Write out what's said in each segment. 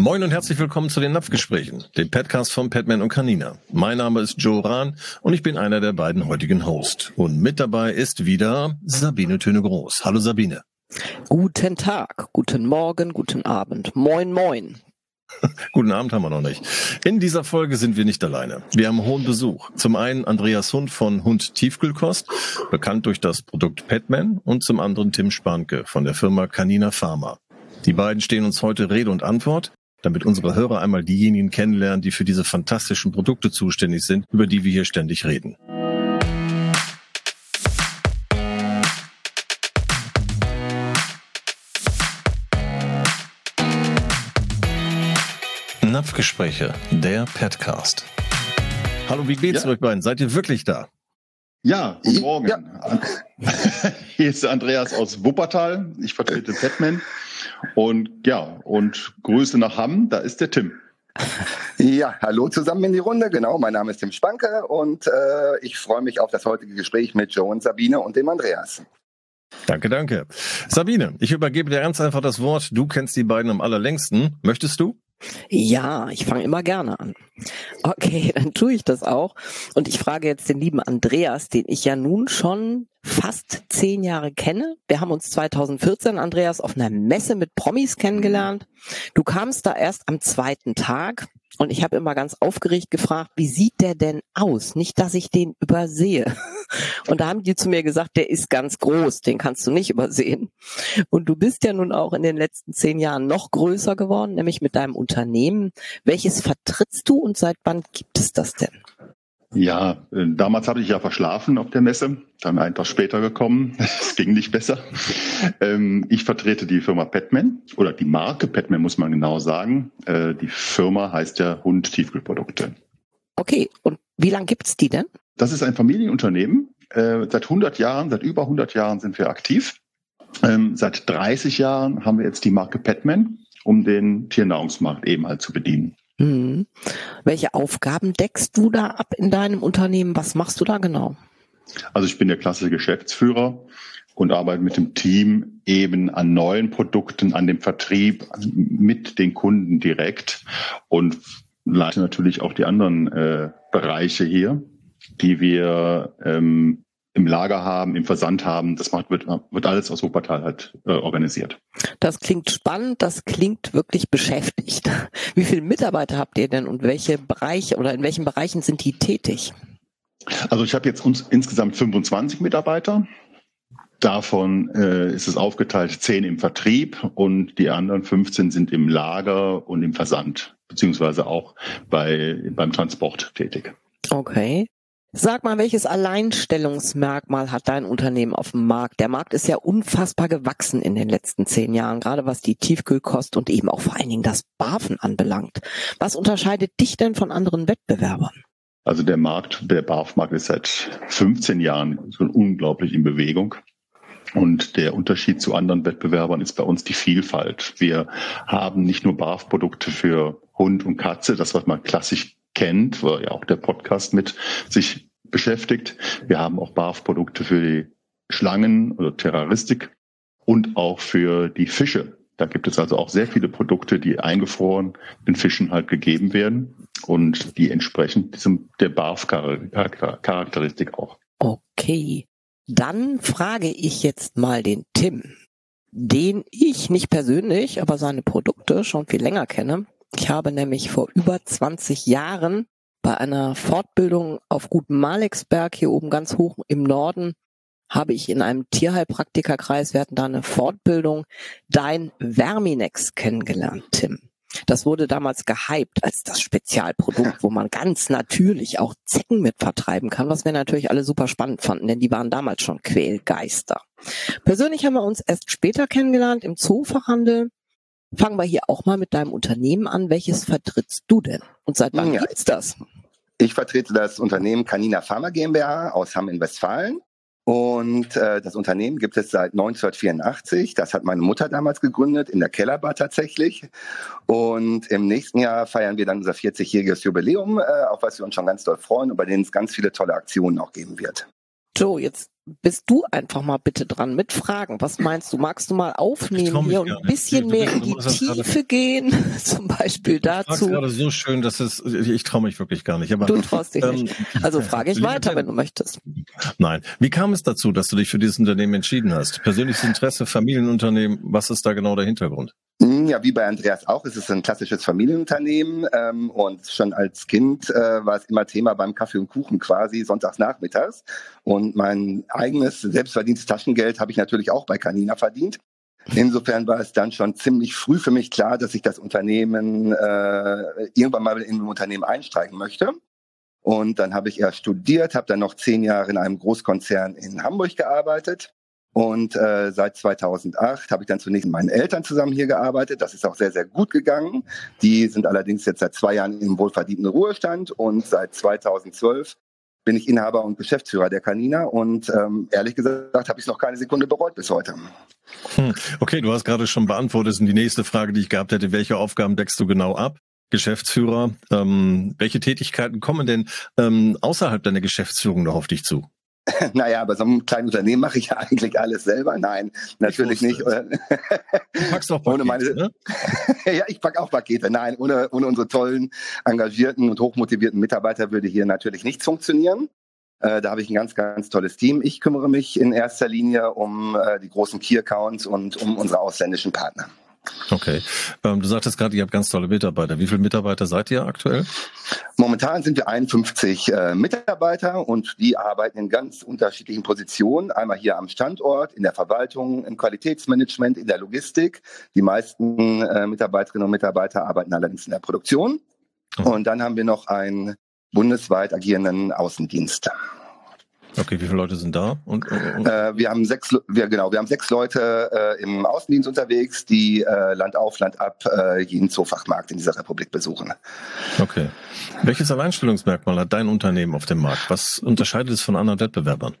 Moin und herzlich willkommen zu den Napfgesprächen, dem Podcast von Padman und Canina. Mein Name ist Joe Rahn und ich bin einer der beiden heutigen Hosts. Und mit dabei ist wieder Sabine Töne Groß. Hallo Sabine. Guten Tag, guten Morgen, guten Abend. Moin, moin. Guten Abend haben wir noch nicht. In dieser Folge sind wir nicht alleine. Wir haben hohen Besuch. Zum einen Andreas Hund von Hund Tiefkühlkost, bekannt durch das Produkt Petman, und zum anderen Tim Spanke von der Firma Canina Pharma. Die beiden stehen uns heute Rede und Antwort damit unsere Hörer einmal diejenigen kennenlernen, die für diese fantastischen Produkte zuständig sind, über die wir hier ständig reden. Napfgespräche, der Podcast. Hallo, wie geht's ja. euch beiden? Seid ihr wirklich da? Ja, guten Morgen. Ja. Hier ist Andreas aus Wuppertal. Ich vertrete Petman. Und ja, und Grüße nach Hamm, da ist der Tim. Ja, hallo zusammen in die Runde. Genau, mein Name ist Tim Spanke und äh, ich freue mich auf das heutige Gespräch mit Joe und Sabine und dem Andreas. Danke, danke. Sabine, ich übergebe dir ganz einfach das Wort. Du kennst die beiden am allerlängsten. Möchtest du? Ja, ich fange immer gerne an. Okay, dann tue ich das auch. Und ich frage jetzt den lieben Andreas, den ich ja nun schon fast zehn Jahre kenne. Wir haben uns 2014, Andreas, auf einer Messe mit Promis kennengelernt. Du kamst da erst am zweiten Tag und ich habe immer ganz aufgeregt gefragt, wie sieht der denn aus? Nicht, dass ich den übersehe. Und da haben die zu mir gesagt, der ist ganz groß, den kannst du nicht übersehen. Und du bist ja nun auch in den letzten zehn Jahren noch größer geworden, nämlich mit deinem Unternehmen. Welches vertrittst du und seit wann gibt es das denn? Ja, äh, damals hatte ich ja verschlafen auf der Messe, dann einen Tag später gekommen. Es ging nicht besser. Ähm, ich vertrete die Firma Petman oder die Marke Petman muss man genau sagen. Äh, die Firma heißt ja Hund Tiefkühlprodukte. Okay, und wie lange gibt's die denn? Das ist ein Familienunternehmen. Äh, seit 100 Jahren, seit über 100 Jahren sind wir aktiv. Ähm, seit 30 Jahren haben wir jetzt die Marke Petman, um den Tiernahrungsmarkt eben halt zu bedienen. Hm. Welche Aufgaben deckst du da ab in deinem Unternehmen? Was machst du da genau? Also ich bin der klassische Geschäftsführer und arbeite mit dem Team eben an neuen Produkten, an dem Vertrieb mit den Kunden direkt und leite natürlich auch die anderen äh, Bereiche hier, die wir ähm, im Lager haben, im Versand haben. Das macht, wird, wird alles aus Wuppertal halt äh, organisiert. Das klingt spannend, das klingt wirklich beschäftigt. Wie viele Mitarbeiter habt ihr denn und welche Bereiche oder in welchen Bereichen sind die tätig? Also ich habe jetzt uns insgesamt 25 Mitarbeiter. Davon äh, ist es aufgeteilt 10 im Vertrieb und die anderen 15 sind im Lager und im Versand, beziehungsweise auch bei, beim Transport tätig. Okay. Sag mal, welches Alleinstellungsmerkmal hat dein Unternehmen auf dem Markt? Der Markt ist ja unfassbar gewachsen in den letzten zehn Jahren, gerade was die Tiefkühlkost und eben auch vor allen Dingen das Barfen anbelangt. Was unterscheidet dich denn von anderen Wettbewerbern? Also der Markt, der Barfmarkt ist seit 15 Jahren schon unglaublich in Bewegung. Und der Unterschied zu anderen Wettbewerbern ist bei uns die Vielfalt. Wir haben nicht nur Barfprodukte für Hund und Katze, das was man klassisch kennt, wo ja auch der Podcast mit sich beschäftigt. Wir haben auch BAF-Produkte für die Schlangen oder Terroristik und auch für die Fische. Da gibt es also auch sehr viele Produkte, die eingefroren den Fischen halt gegeben werden und die entsprechend diesem der BAF-Charakteristik auch. Okay, dann frage ich jetzt mal den Tim, den ich nicht persönlich, aber seine Produkte schon viel länger kenne. Ich habe nämlich vor über 20 Jahren bei einer Fortbildung auf Gut Malexberg hier oben ganz hoch im Norden habe ich in einem Tierheilpraktikerkreis, wir hatten da eine Fortbildung, dein Verminex kennengelernt, Tim. Das wurde damals gehypt als das Spezialprodukt, wo man ganz natürlich auch Zecken mit vertreiben kann, was wir natürlich alle super spannend fanden, denn die waren damals schon Quälgeister. Persönlich haben wir uns erst später kennengelernt im Zoofachhandel Fangen wir hier auch mal mit deinem Unternehmen an. Welches vertrittst du denn? Und seit wann ja. gibt's das? Ich vertrete das Unternehmen Canina Pharma GmbH aus Hamm in Westfalen. Und äh, das Unternehmen gibt es seit 1984. Das hat meine Mutter damals gegründet, in der Kellerbar tatsächlich. Und im nächsten Jahr feiern wir dann unser 40-jähriges Jubiläum, äh, auf was wir uns schon ganz doll freuen und bei denen es ganz viele tolle Aktionen auch geben wird. Joe, jetzt bist du einfach mal bitte dran mit Fragen. Was meinst du? Magst du mal aufnehmen hier und ein bisschen du, mehr du, in die Tiefe gehen? Zum Beispiel du dazu. gerade so schön, dass es, ich traue mich wirklich gar nicht. Aber, du traust dich ähm, nicht. Also frage ich weiter, wenn du möchtest. Nein. Wie kam es dazu, dass du dich für dieses Unternehmen entschieden hast? Persönliches Interesse, Familienunternehmen, was ist da genau der Hintergrund? Hm, Ja, wie bei Andreas auch, es ist ein klassisches Familienunternehmen ähm, und schon als Kind äh, war es immer Thema beim Kaffee und Kuchen quasi sonntags nachmittags. Und mein eigenes selbstverdientes Taschengeld habe ich natürlich auch bei Canina verdient. Insofern war es dann schon ziemlich früh für mich klar, dass ich das Unternehmen äh, irgendwann mal in ein Unternehmen einsteigen möchte. Und dann habe ich erst studiert, habe dann noch zehn Jahre in einem Großkonzern in Hamburg gearbeitet. Und äh, seit 2008 habe ich dann zunächst mit meinen Eltern zusammen hier gearbeitet. Das ist auch sehr, sehr gut gegangen. Die sind allerdings jetzt seit zwei Jahren im wohlverdienten Ruhestand und seit 2012 bin ich Inhaber und Geschäftsführer der Canina und ähm, ehrlich gesagt habe ich es noch keine Sekunde bereut bis heute. Hm. Okay, du hast gerade schon beantwortet, und die nächste Frage, die ich gehabt hätte, welche Aufgaben deckst du genau ab? Geschäftsführer, ähm, welche Tätigkeiten kommen denn ähm, außerhalb deiner Geschäftsführung noch auf dich zu? naja, bei so einem kleinen Unternehmen mache ich ja eigentlich alles selber. Nein, natürlich nicht. Du packst auch Ohne Pakete, meine- ne? ja, ich packe auch Pakete. Nein, ohne, ohne unsere tollen, engagierten und hochmotivierten Mitarbeiter würde hier natürlich nichts funktionieren. Äh, da habe ich ein ganz, ganz tolles Team. Ich kümmere mich in erster Linie um äh, die großen Key-Accounts und um unsere ausländischen Partner. Okay. Ähm, du sagtest gerade, ihr habt ganz tolle Mitarbeiter. Wie viele Mitarbeiter seid ihr aktuell? Momentan sind wir 51 äh, Mitarbeiter und die arbeiten in ganz unterschiedlichen Positionen. Einmal hier am Standort, in der Verwaltung, im Qualitätsmanagement, in der Logistik. Die meisten äh, Mitarbeiterinnen und Mitarbeiter arbeiten allerdings in der Produktion. Mhm. Und dann haben wir noch einen bundesweit agierenden Außendienst. Okay, wie viele Leute sind da? Und, und, Äh, wir haben sechs, wir, genau, wir haben sechs Leute äh, im Außendienst unterwegs, die äh, Land auf, Land ab äh, jeden Zoofachmarkt in dieser Republik besuchen. okay. Welches Alleinstellungsmerkmal hat dein Unternehmen auf dem Markt? Was unterscheidet es von anderen Wettbewerbern?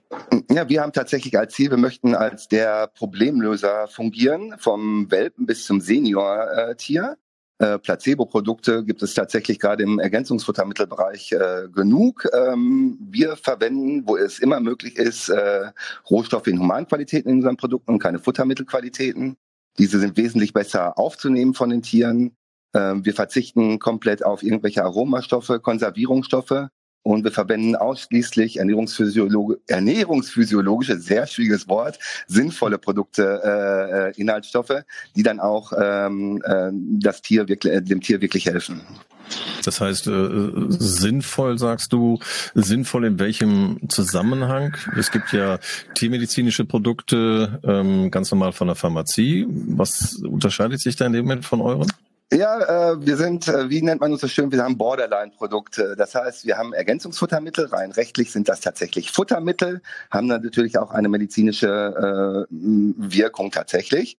Ja, wir haben tatsächlich als Ziel, wir möchten als der Problemlöser fungieren, vom Welpen bis zum Senior-Tier. Äh, Placebo-Produkte gibt es tatsächlich gerade im Ergänzungsfuttermittelbereich äh, genug. Ähm, wir verwenden, wo es immer möglich ist, äh, Rohstoffe in Humanqualitäten in unseren Produkten und keine Futtermittelqualitäten. Diese sind wesentlich besser aufzunehmen von den Tieren. Ähm, wir verzichten komplett auf irgendwelche Aromastoffe, Konservierungsstoffe. Und wir verwenden ausschließlich Ernährungsphysiologe, ernährungsphysiologische, sehr schwieriges Wort, sinnvolle Produkte, äh, äh, Inhaltsstoffe, die dann auch ähm, äh, das Tier wirklich, äh, dem Tier wirklich helfen. Das heißt, äh, sinnvoll sagst du, sinnvoll in welchem Zusammenhang? Es gibt ja tiermedizinische Produkte, ähm, ganz normal von der Pharmazie. Was unterscheidet sich da in dem Moment von euren? Ja, äh, wir sind, äh, wie nennt man uns so schön, wir haben Borderline-Produkte. Das heißt, wir haben Ergänzungsfuttermittel, rein rechtlich sind das tatsächlich Futtermittel, haben natürlich auch eine medizinische äh, Wirkung tatsächlich.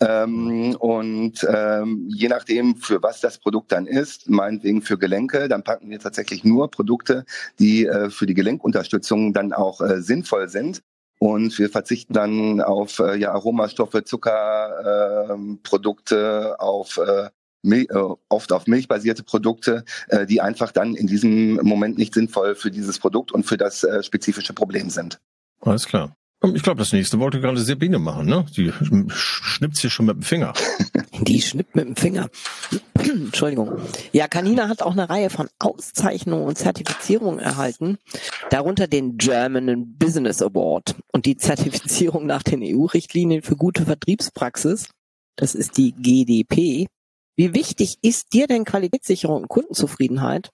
Ähm, und ähm, je nachdem, für was das Produkt dann ist, meinetwegen für Gelenke, dann packen wir tatsächlich nur Produkte, die äh, für die Gelenkunterstützung dann auch äh, sinnvoll sind. Und wir verzichten dann auf äh, ja, Aromastoffe, Zuckerprodukte, äh, auf äh, oft auf milchbasierte Produkte, äh, die einfach dann in diesem Moment nicht sinnvoll für dieses Produkt und für das äh, spezifische Problem sind. Alles klar. Ich glaube, das nächste wollte gerade Sabine machen, ne? Die schnippt hier schon mit dem Finger. Die schnippt mit dem Finger. Entschuldigung. Ja, Canina hat auch eine Reihe von Auszeichnungen und Zertifizierungen erhalten, darunter den German Business Award und die Zertifizierung nach den EU-Richtlinien für gute Vertriebspraxis. Das ist die GDP. Wie wichtig ist dir denn Qualitätssicherung und Kundenzufriedenheit?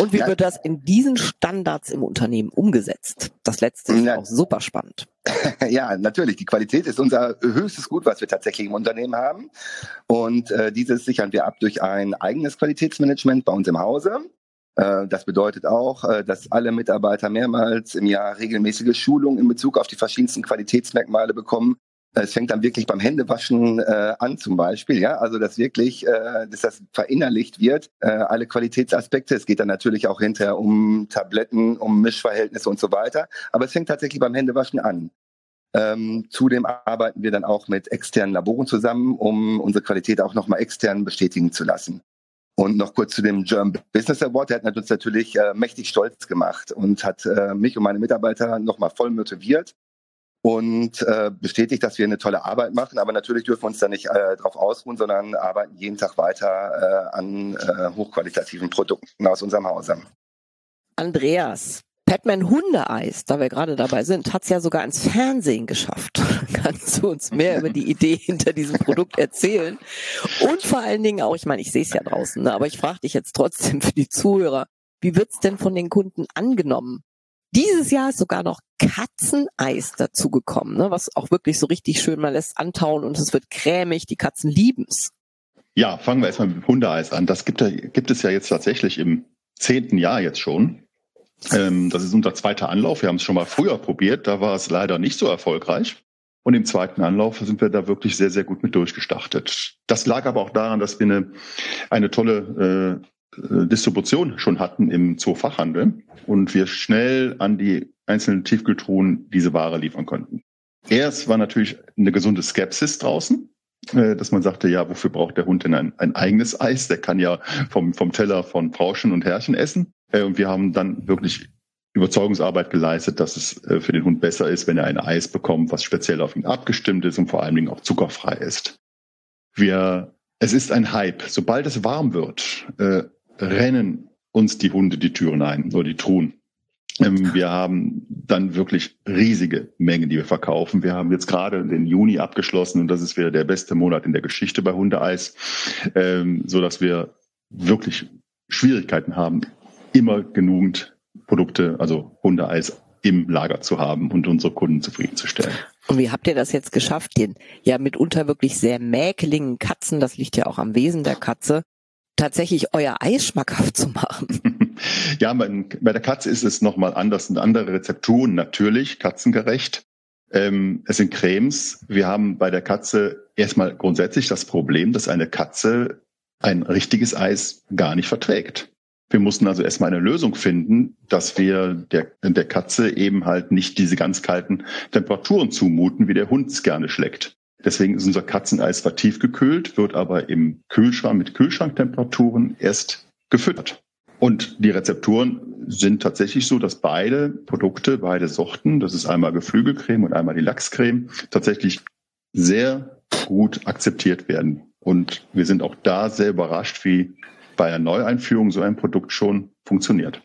Und wie Ja. wird das in diesen Standards im Unternehmen umgesetzt? Das letzte ist Ja. auch super spannend. Ja, natürlich. Die Qualität ist unser höchstes Gut, was wir tatsächlich im Unternehmen haben. Und äh, dieses sichern wir ab durch ein eigenes Qualitätsmanagement bei uns im Hause. Äh, das bedeutet auch, äh, dass alle Mitarbeiter mehrmals im Jahr regelmäßige Schulungen in Bezug auf die verschiedensten Qualitätsmerkmale bekommen. Es fängt dann wirklich beim Händewaschen äh, an zum Beispiel, ja, also dass wirklich, äh, dass das verinnerlicht wird, äh, alle Qualitätsaspekte. Es geht dann natürlich auch hinterher um Tabletten, um Mischverhältnisse und so weiter. Aber es fängt tatsächlich beim Händewaschen an. Ähm, zudem arbeiten wir dann auch mit externen Laboren zusammen, um unsere Qualität auch nochmal extern bestätigen zu lassen. Und noch kurz zu dem German Business Award. Der hat uns natürlich äh, mächtig stolz gemacht und hat äh, mich und meine Mitarbeiter nochmal voll motiviert, und äh, bestätigt, dass wir eine tolle Arbeit machen. Aber natürlich dürfen wir uns da nicht äh, drauf ausruhen, sondern arbeiten jeden Tag weiter äh, an äh, hochqualitativen Produkten aus unserem Hause. Andreas, Batman Hundeeis, da wir gerade dabei sind, hat es ja sogar ins Fernsehen geschafft. Kannst du uns mehr über die Idee hinter diesem Produkt erzählen? Und vor allen Dingen auch, ich meine, ich sehe es ja draußen, ne, aber ich frage dich jetzt trotzdem für die Zuhörer, wie wird's denn von den Kunden angenommen? Dieses Jahr ist sogar noch Katzeneis dazugekommen, ne, was auch wirklich so richtig schön, man lässt antauen und es wird cremig, die Katzen lieben's. Ja, fangen wir erstmal mit Hundeeis an. Das gibt, gibt es ja jetzt tatsächlich im zehnten Jahr jetzt schon. Ähm, das ist unser zweiter Anlauf. Wir haben es schon mal früher probiert, da war es leider nicht so erfolgreich. Und im zweiten Anlauf sind wir da wirklich sehr, sehr gut mit durchgestartet. Das lag aber auch daran, dass wir eine, eine tolle äh, Distribution schon hatten im Zoofachhandel und wir schnell an die einzelnen Tiefkühltruhen diese Ware liefern konnten. Erst war natürlich eine gesunde Skepsis draußen, äh, dass man sagte, ja, wofür braucht der Hund denn ein, ein eigenes Eis? Der kann ja vom, vom Teller von Frauschen und Herrchen essen. Äh, und wir haben dann wirklich Überzeugungsarbeit geleistet, dass es für den Hund besser ist, wenn er ein Eis bekommt, was speziell auf ihn abgestimmt ist und vor allen Dingen auch zuckerfrei ist. Wir, es ist ein Hype. Sobald es warm wird, rennen uns die Hunde die Türen ein oder die Truhen. Ähm, wir haben dann wirklich riesige Mengen, die wir verkaufen. Wir haben jetzt gerade den Juni abgeschlossen und das ist wieder der beste Monat in der Geschichte bei Hundeeis, ähm, so dass wir wirklich Schwierigkeiten haben, immer genügend Produkte, also Hundeeis im Lager zu haben und unsere Kunden zufriedenzustellen. Und wie habt ihr das jetzt geschafft, den ja mitunter wirklich sehr mäkeligen Katzen, das liegt ja auch am Wesen der Katze, tatsächlich euer Eis schmackhaft zu machen? ja, bei, der Katze ist es nochmal anders und andere Rezepturen natürlich, katzengerecht. Ähm, es sind Cremes. Wir haben bei der Katze erstmal grundsätzlich das Problem, dass eine Katze ein richtiges Eis gar nicht verträgt. Wir mussten also erstmal eine Lösung finden, dass wir der, der Katze eben halt nicht diese ganz kalten Temperaturen zumuten, wie der Hund es gerne schlägt. Deswegen ist unser Katzeneis zwar tiefgekühlt, wird aber im Kühlschrank mit Kühlschranktemperaturen erst gefüttert. Und die Rezepturen sind tatsächlich so, dass beide Produkte, beide Sorten, das ist einmal Geflügelcreme und einmal die Lachscreme, tatsächlich sehr gut akzeptiert werden. Und wir sind auch da sehr überrascht, wie bei einer Neueinführung so ein Produkt schon funktioniert.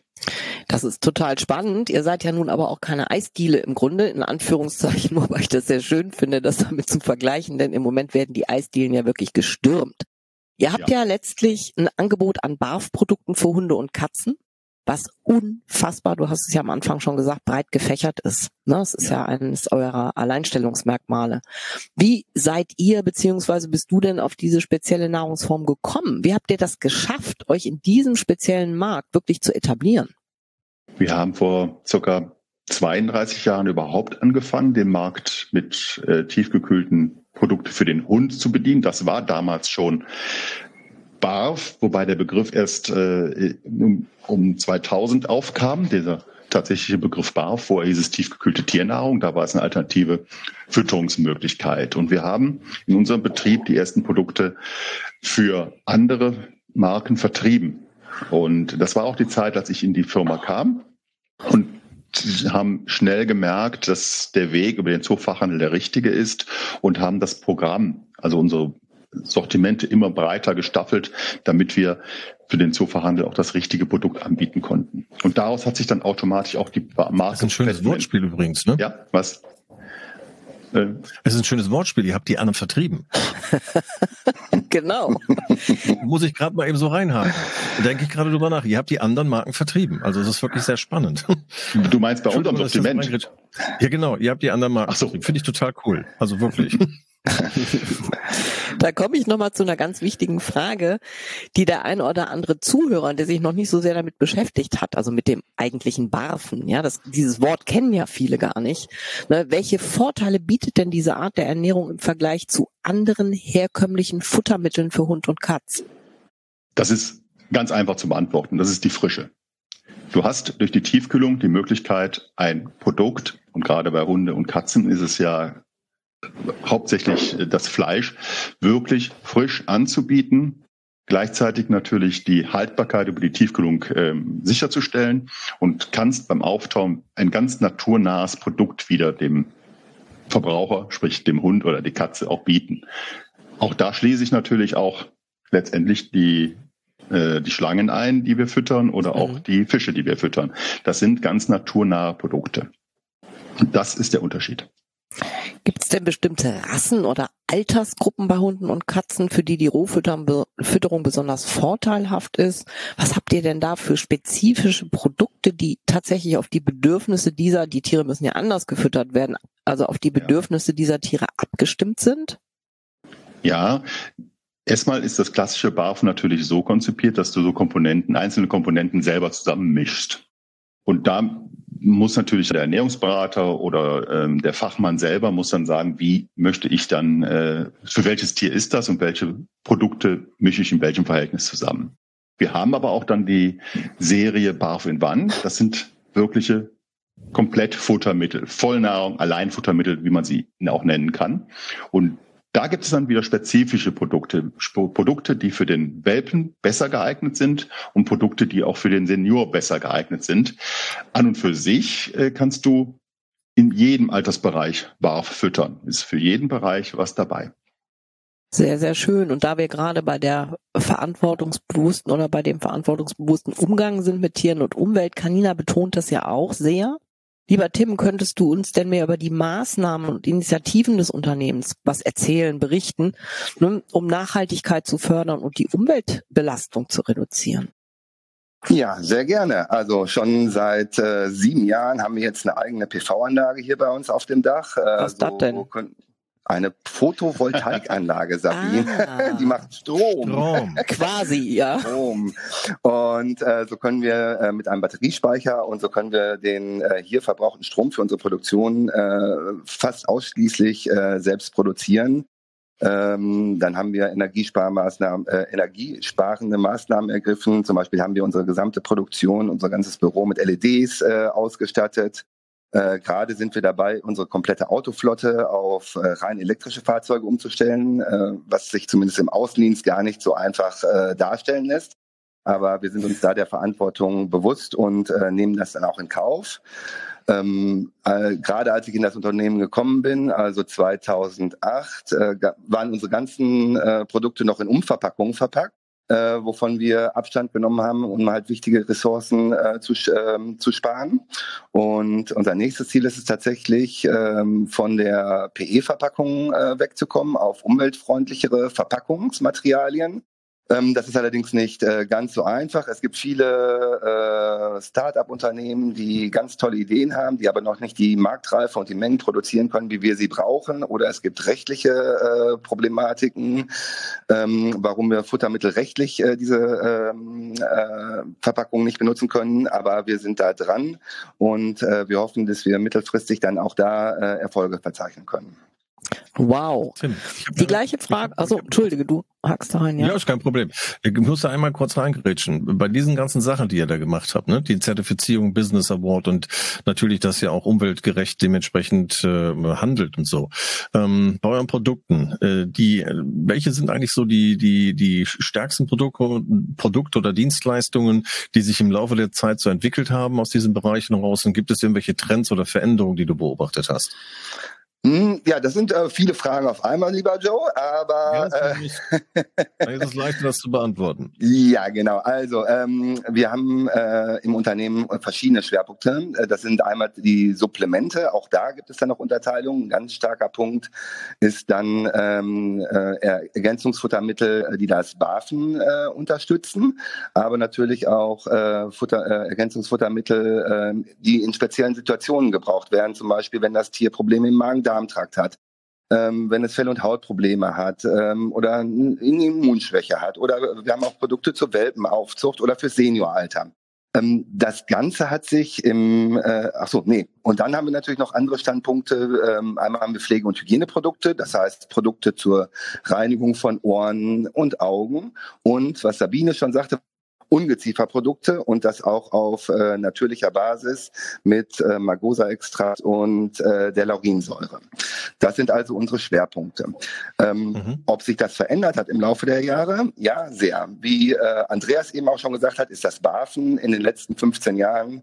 Das ist total spannend. Ihr seid ja nun aber auch keine Eisdiele im Grunde, in Anführungszeichen, wobei ich das sehr schön finde, das damit zu vergleichen, denn im Moment werden die Eisdielen ja wirklich gestürmt. Ihr habt ja, ja letztlich ein Angebot an Barf-Produkten für Hunde und Katzen, was unfassbar, du hast es ja am Anfang schon gesagt, breit gefächert ist. Ne? Das ist ja. ja eines eurer Alleinstellungsmerkmale. Wie seid ihr beziehungsweise bist du denn auf diese spezielle Nahrungsform gekommen? Wie habt ihr das geschafft, euch in diesem speziellen Markt wirklich zu etablieren? Wir haben vor circa 32 Jahren überhaupt angefangen, den Markt mit äh, tiefgekühlten Produkten für den Hund zu bedienen. Das war damals schon BARF, wobei der Begriff erst äh, um, um 2000 aufkam, dieser tatsächliche Begriff BARF. Vorher hieß es tiefgekühlte Tiernahrung, da war es eine alternative Fütterungsmöglichkeit. Und wir haben in unserem Betrieb die ersten Produkte für andere Marken vertrieben. Und das war auch die Zeit, als ich in die Firma kam und haben schnell gemerkt, dass der Weg über den Zoofachhandel der richtige ist und haben das Programm, also unsere Sortimente immer breiter gestaffelt, damit wir für den Zoofachhandel auch das richtige Produkt anbieten konnten. Und daraus hat sich dann automatisch auch die Marke. Das ist ein schönes Wortspiel übrigens, ne? Ja, was? Äh, es ist ein schönes Wortspiel, ihr habt die anderen vertrieben. genau. Muss ich gerade mal eben so reinhaken. Da denke ich gerade drüber nach. Ihr habt die anderen Marken vertrieben. Also es ist wirklich sehr spannend. Du meinst bei unserem Sortiment? Ja, genau. Ihr habt die anderen Marken. Ach so. Finde ich total cool. Also wirklich. Da komme ich nochmal zu einer ganz wichtigen Frage, die der ein oder andere Zuhörer, der sich noch nicht so sehr damit beschäftigt hat, also mit dem eigentlichen Barfen, ja, das, dieses Wort kennen ja viele gar nicht. Ne, welche Vorteile bietet denn diese Art der Ernährung im Vergleich zu anderen herkömmlichen Futtermitteln für Hund und Katz? Das ist ganz einfach zu beantworten. Das ist die Frische. Du hast durch die Tiefkühlung die Möglichkeit, ein Produkt, und gerade bei Hunde und Katzen ist es ja hauptsächlich das Fleisch wirklich frisch anzubieten, gleichzeitig natürlich die Haltbarkeit über die Tiefkühlung äh, sicherzustellen und kannst beim Auftauen ein ganz naturnahes Produkt wieder dem Verbraucher, sprich dem Hund oder die Katze auch bieten. Auch da schließe ich natürlich auch letztendlich die äh, die Schlangen ein, die wir füttern, oder auch mhm. die Fische, die wir füttern. Das sind ganz naturnahe Produkte. Und das ist der Unterschied. Gibt es denn bestimmte Rassen oder Altersgruppen bei Hunden und Katzen, für die die Rohfütterung besonders vorteilhaft ist? Was habt ihr denn da für spezifische Produkte, die tatsächlich auf die Bedürfnisse dieser, die Tiere müssen ja anders gefüttert werden, also auf die Bedürfnisse ja. dieser Tiere abgestimmt sind? Ja, Erstmal ist das klassische BAF natürlich so konzipiert, dass du so Komponenten, einzelne Komponenten selber zusammenmischst. Und da muss natürlich der Ernährungsberater oder ähm, der Fachmann selber muss dann sagen, wie möchte ich dann, äh, für welches Tier ist das und welche Produkte mische ich in welchem Verhältnis zusammen. Wir haben aber auch dann die Serie Barf in Wann. Das sind wirkliche Komplettfuttermittel, Vollnahrung, Alleinfuttermittel, wie man sie auch nennen kann. Und da gibt es dann wieder spezifische Produkte, Produkte, die für den Welpen besser geeignet sind und Produkte, die auch für den Senior besser geeignet sind. An und für sich äh, kannst du in jedem Altersbereich Barf füttern. Ist für jeden Bereich was dabei. Sehr, sehr schön. Und da wir gerade bei der verantwortungsbewussten oder bei dem verantwortungsbewussten Umgang sind mit Tieren und Umwelt, Kanina betont das ja auch sehr. Lieber Tim, könntest du uns denn mehr über die Maßnahmen und Initiativen des Unternehmens was erzählen, berichten, ne, um Nachhaltigkeit zu fördern und die Umweltbelastung zu reduzieren? Ja, sehr gerne. Also schon seit äh, sieben Jahren haben wir jetzt eine eigene PV-Anlage hier bei uns auf dem Dach. Äh, was ist so, das denn? Eine Photovoltaikanlage, Sabine. Ah. Die macht Strom. Strom. Quasi, ja. Strom. Und äh, so können wir äh, mit einem Batteriespeicher und so können wir den äh, hier verbrauchten Strom für unsere Produktion äh, fast ausschließlich äh, selbst produzieren. Ähm, dann haben wir Energiesparmaßnahmen, äh, energiesparende Maßnahmen ergriffen. Zum Beispiel haben wir unsere gesamte Produktion, unser ganzes Büro mit LEDs äh, ausgestattet. Äh, Gerade sind wir dabei, unsere komplette Autoflotte auf äh, rein elektrische Fahrzeuge umzustellen, äh, was sich zumindest im Außendienst gar nicht so einfach äh, darstellen lässt. Aber wir sind uns da der Verantwortung bewusst und äh, nehmen das dann auch in Kauf. Ähm, äh, gerade als ich in das Unternehmen gekommen bin, also 2008, äh, waren unsere ganzen äh, Produkte noch in Umverpackungen verpackt äh, wovon wir Abstand genommen haben, um halt wichtige Ressourcen äh, zu, ähm, zu sparen. Und unser nächstes Ziel ist es tatsächlich, ähm, von der PE-Verpackung äh, wegzukommen auf umweltfreundlichere Verpackungsmaterialien. Ähm, das ist allerdings nicht äh, ganz so einfach. Es gibt viele äh, Start-up-Unternehmen, die ganz tolle Ideen haben, die aber noch nicht die Marktreife und die Mengen produzieren können, wie wir sie brauchen. Oder es gibt rechtliche äh, Problematiken, ähm, warum wir Futtermittel rechtlich äh, diese ähm, äh, Verpackung nicht benutzen können. Aber wir sind da dran und wir hoffen, dass wir mittelfristig dann auch da Erfolge verzeichnen können. Wow. Tim, die gleiche Frage, also entschuldige, du hackst da rein, ja? Ja, ist kein Problem. Ich muss da einmal kurz reingrätschen. Bei diesen ganzen Sachen, die ihr da gemacht habt, ne, die Zertifizierung Business Award und natürlich, dass ihr auch umweltgerecht dementsprechend äh, handelt und so. Ähm, bei euren Produkten, äh, die, welche sind eigentlich so die, die, die stärksten Produkte, Produkte oder Dienstleistungen, die sich im Laufe der Zeit so entwickelt haben aus diesen Bereichen heraus? Und gibt es irgendwelche Trends oder Veränderungen, die du beobachtet hast? Hm, ja, das sind äh, viele Fragen auf einmal, lieber Joe, aber ja, äh, ist es leichter, das zu beantworten. Ja, genau. Also ähm, wir haben äh, im Unternehmen verschiedene Schwerpunkte. Äh, das sind einmal die Supplemente. Auch da gibt es dann noch Unterteilungen. Ein ganz starker Punkt ist dann ähm, äh, Ergänzungsfuttermittel, die das BAFen äh, unterstützen, aber natürlich auch äh, Futter, äh, Ergänzungsfuttermittel, äh, die in speziellen Situationen gebraucht werden. Zum Beispiel, wenn das Tier Probleme im Magen Darmtrakt hat, ähm, wenn es Fell- und Hautprobleme hat ähm, oder eine Immunschwäche hat oder wir haben auch Produkte zur Welpenaufzucht oder für Senioralter. Ähm, das Ganze hat sich im, äh, ach so, nee. Und dann haben wir natürlich noch andere Standpunkte. Ähm, einmal haben wir Pflege- und Hygieneprodukte, das heißt Produkte zur Reinigung von Ohren und Augen. Und was Sabine schon sagte, Ungezieferprodukte und das auch auf äh, natürlicher Basis mit äh, Magosa-Extrakt und äh, der Laurinsäure. Das sind also unsere Schwerpunkte. Ähm, mhm. Ob sich das verändert hat im Laufe der Jahre? Ja, sehr. Wie äh, Andreas eben auch schon gesagt hat, ist das BAFen in den letzten 15 Jahren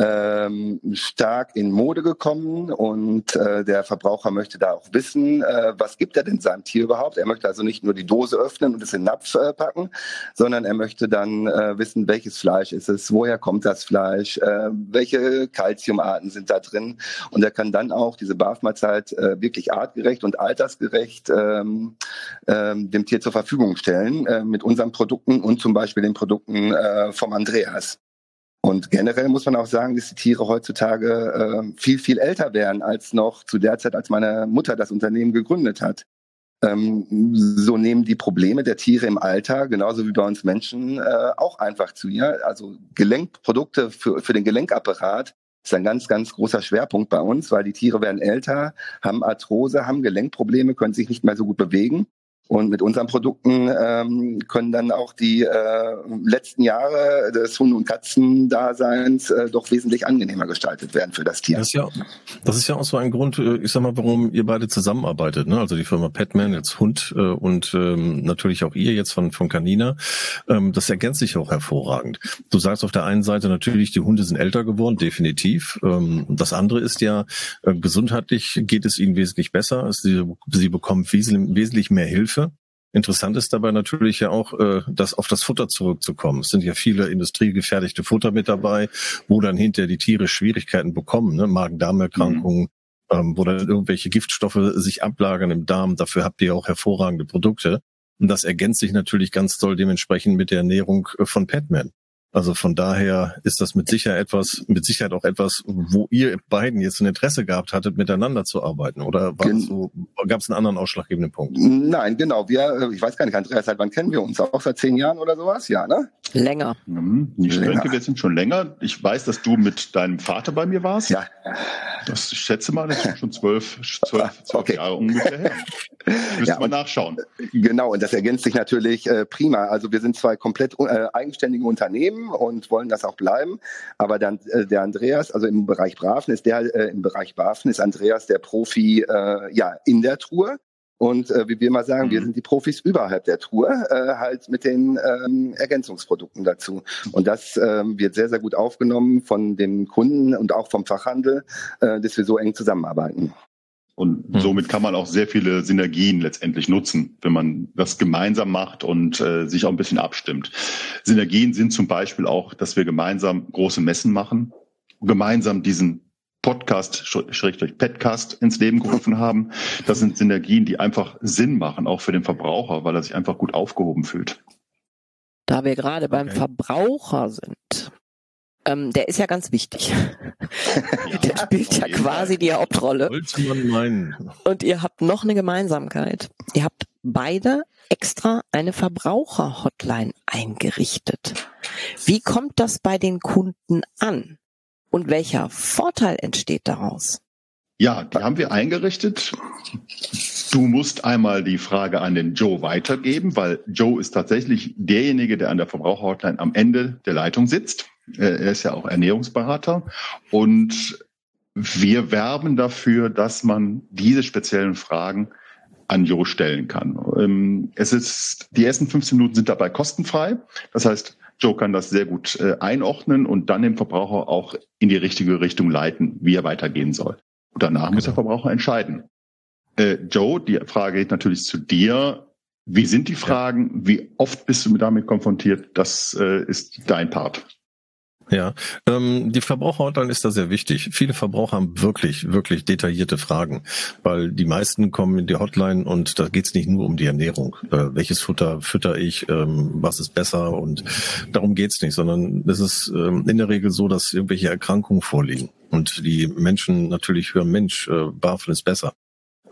ähm, stark in Mode gekommen und äh, der Verbraucher möchte da auch wissen, äh, was gibt er denn seinem Tier überhaupt. Er möchte also nicht nur die Dose öffnen und es in den Napf äh, packen, sondern er möchte dann äh, wissen, welches Fleisch ist es, woher kommt das Fleisch, äh, welche Kalziumarten sind da drin und er kann dann auch diese BAF-Mahlzeit äh, wirklich artgerecht und altersgerecht ähm, ähm, dem Tier zur Verfügung stellen äh, mit unseren Produkten und zum Beispiel den Produkten äh, vom Andreas. Und generell muss man auch sagen, dass die Tiere heutzutage äh, viel, viel älter werden als noch zu der Zeit, als meine Mutter das Unternehmen gegründet hat. Ähm, so nehmen die Probleme der Tiere im Alter, genauso wie bei uns Menschen, äh, auch einfach zu ihr. Also Gelenkprodukte für, für den Gelenkapparat ist ein ganz, ganz großer Schwerpunkt bei uns, weil die Tiere werden älter, haben Arthrose, haben Gelenkprobleme, können sich nicht mehr so gut bewegen. Und mit unseren Produkten ähm, können dann auch die äh, letzten Jahre des Hunde- und Katzendaseins äh, doch wesentlich angenehmer gestaltet werden für das Tier. Das ist ja, das ist ja auch so ein Grund, äh, ich sag mal, warum ihr beide zusammenarbeitet. Ne? Also die Firma Petman, jetzt Hund äh, und ähm, natürlich auch ihr jetzt von, von Canina. Ähm, das ergänzt sich auch hervorragend. Du sagst auf der einen Seite natürlich, die Hunde sind älter geworden, definitiv. Ähm, das andere ist ja, äh, gesundheitlich geht es ihnen wesentlich besser. Sie, sie bekommen wesentlich mehr Hilfe Interessant ist dabei natürlich ja auch, äh, das auf das Futter zurückzukommen. Es sind ja viele industriegefertigte Futter mit dabei, wo dann hinterher die Tiere Schwierigkeiten bekommen, ne? Magen-Darm-Erkrankungen, mhm. ähm, wo dann irgendwelche Giftstoffe sich ablagern im Darm. Dafür habt ihr auch hervorragende Produkte. Und das ergänzt sich natürlich ganz toll dementsprechend mit der Ernährung äh, von Petman. Also von daher ist das mit Sicherheit etwas, mit Sicherheit auch etwas, wo ihr beiden jetzt ein Interesse gehabt hattet, miteinander zu arbeiten. Oder so, gab es einen anderen ausschlaggebenden Punkt? Nein, genau. Wir, ich weiß gar nicht, Andreas, seit wann kennen wir uns? Auch seit zehn Jahren oder sowas? Ja, ne? Länger. Mhm, ich länger. denke, wir sind schon länger. Ich weiß, dass du mit deinem Vater bei mir warst. Ja. Das ich schätze mal, das ist schon zwölf, zwölf, zwölf okay. Jahre ungefähr her. Müsste ja, man nachschauen. Genau, und das ergänzt sich natürlich äh, prima. Also wir sind zwei komplett äh, eigenständige Unternehmen und wollen das auch bleiben. Aber dann äh, der Andreas, also im Bereich Braven ist der äh, im Bereich Braven ist Andreas der Profi äh, ja in der Truhe. Und äh, wie wir mal sagen, mhm. wir sind die Profis überhalb der Tour, äh, halt mit den ähm, Ergänzungsprodukten dazu. Und das ähm, wird sehr, sehr gut aufgenommen von den Kunden und auch vom Fachhandel, äh, dass wir so eng zusammenarbeiten. Und mhm. somit kann man auch sehr viele Synergien letztendlich nutzen, wenn man das gemeinsam macht und äh, sich auch ein bisschen abstimmt. Synergien sind zum Beispiel auch, dass wir gemeinsam große Messen machen, gemeinsam diesen Podcast, Schrägstrich Petcast ins Leben gerufen haben. Das sind Synergien, die einfach Sinn machen, auch für den Verbraucher, weil er sich einfach gut aufgehoben fühlt. Da wir gerade okay. beim Verbraucher sind, ähm, der ist ja ganz wichtig. Ja, der spielt ja quasi die Hauptrolle. Man meinen. Und ihr habt noch eine Gemeinsamkeit. Ihr habt beide extra eine Verbraucher-Hotline eingerichtet. Wie kommt das bei den Kunden an? Und welcher Vorteil entsteht daraus? Ja, die haben wir eingerichtet. Du musst einmal die Frage an den Joe weitergeben, weil Joe ist tatsächlich derjenige, der an der Verbraucherhotline am Ende der Leitung sitzt. Er ist ja auch Ernährungsberater und wir werben dafür, dass man diese speziellen Fragen an Jo stellen kann. Ähm, es ist, die ersten 15 Minuten sind dabei kostenfrei. Das heißt, Joe kann das sehr gut äh, einordnen und dann den Verbraucher auch in die richtige Richtung leiten, wie er weitergehen soll. Und danach genau. muss der Verbraucher entscheiden. Äh, Joe, die Frage geht natürlich zu dir. Wie sind die Fragen? Wie oft bist du damit konfrontiert? Das äh, ist dein Part. Ja, ähm, die Verbraucherhotline ist da sehr wichtig. Viele Verbraucher haben wirklich, wirklich detaillierte Fragen, weil die meisten kommen in die Hotline und da geht's nicht nur um die Ernährung. Äh, welches Futter fütter ich, ähm, was ist besser und darum geht's nicht, sondern es ist ähm, in der Regel so, dass irgendwelche Erkrankungen vorliegen und die Menschen natürlich hören, Mensch, äh, Barfen ist besser.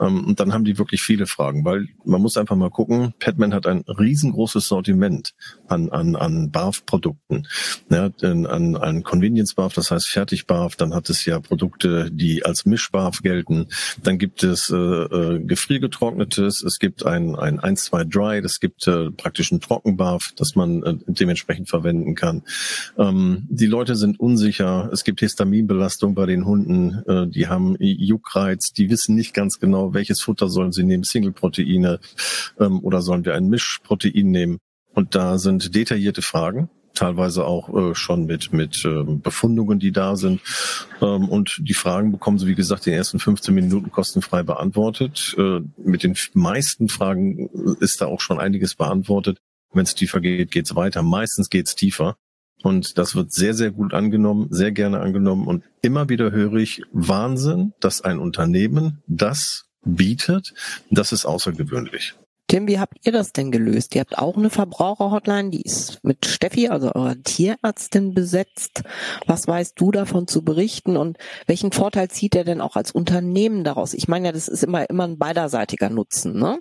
Ähm, und dann haben die wirklich viele Fragen, weil man muss einfach mal gucken, Padman hat ein riesengroßes Sortiment an, an, an BAF-Produkten. Ja, an, an Convenience-BAF, das heißt Fertig-BAF, dann hat es ja Produkte, die als Misch-BAF gelten. Dann gibt es äh, äh, gefriergetrocknetes, es gibt ein, ein 1-2 Dry, es gibt äh, praktisch ein Trocken-BAF, das man äh, dementsprechend verwenden kann. Ähm, die Leute sind unsicher, es gibt Histaminbelastung bei den Hunden, äh, die haben Juckreiz, die wissen nicht ganz genau, welches Futter sollen sie nehmen, Single-Proteine ähm, oder sollen wir ein Mischprotein nehmen. Und da sind detaillierte Fragen, teilweise auch äh, schon mit, mit äh, Befundungen, die da sind. Ähm, und die Fragen bekommen sie, wie gesagt, in den ersten 15 Minuten kostenfrei beantwortet. Äh, mit den meisten Fragen ist da auch schon einiges beantwortet. Wenn es tiefer geht, geht's weiter. Meistens geht's tiefer. Und das wird sehr, sehr gut angenommen, sehr gerne angenommen. Und immer wieder höre ich Wahnsinn, dass ein Unternehmen das bietet. Das ist außergewöhnlich. Tim, wie habt ihr das denn gelöst? Ihr habt auch eine Verbraucherhotline, die ist mit Steffi, also eurer Tierärztin, besetzt. Was weißt du davon zu berichten und welchen Vorteil zieht ihr denn auch als Unternehmen daraus? Ich meine ja, das ist immer, immer ein beiderseitiger Nutzen, ne?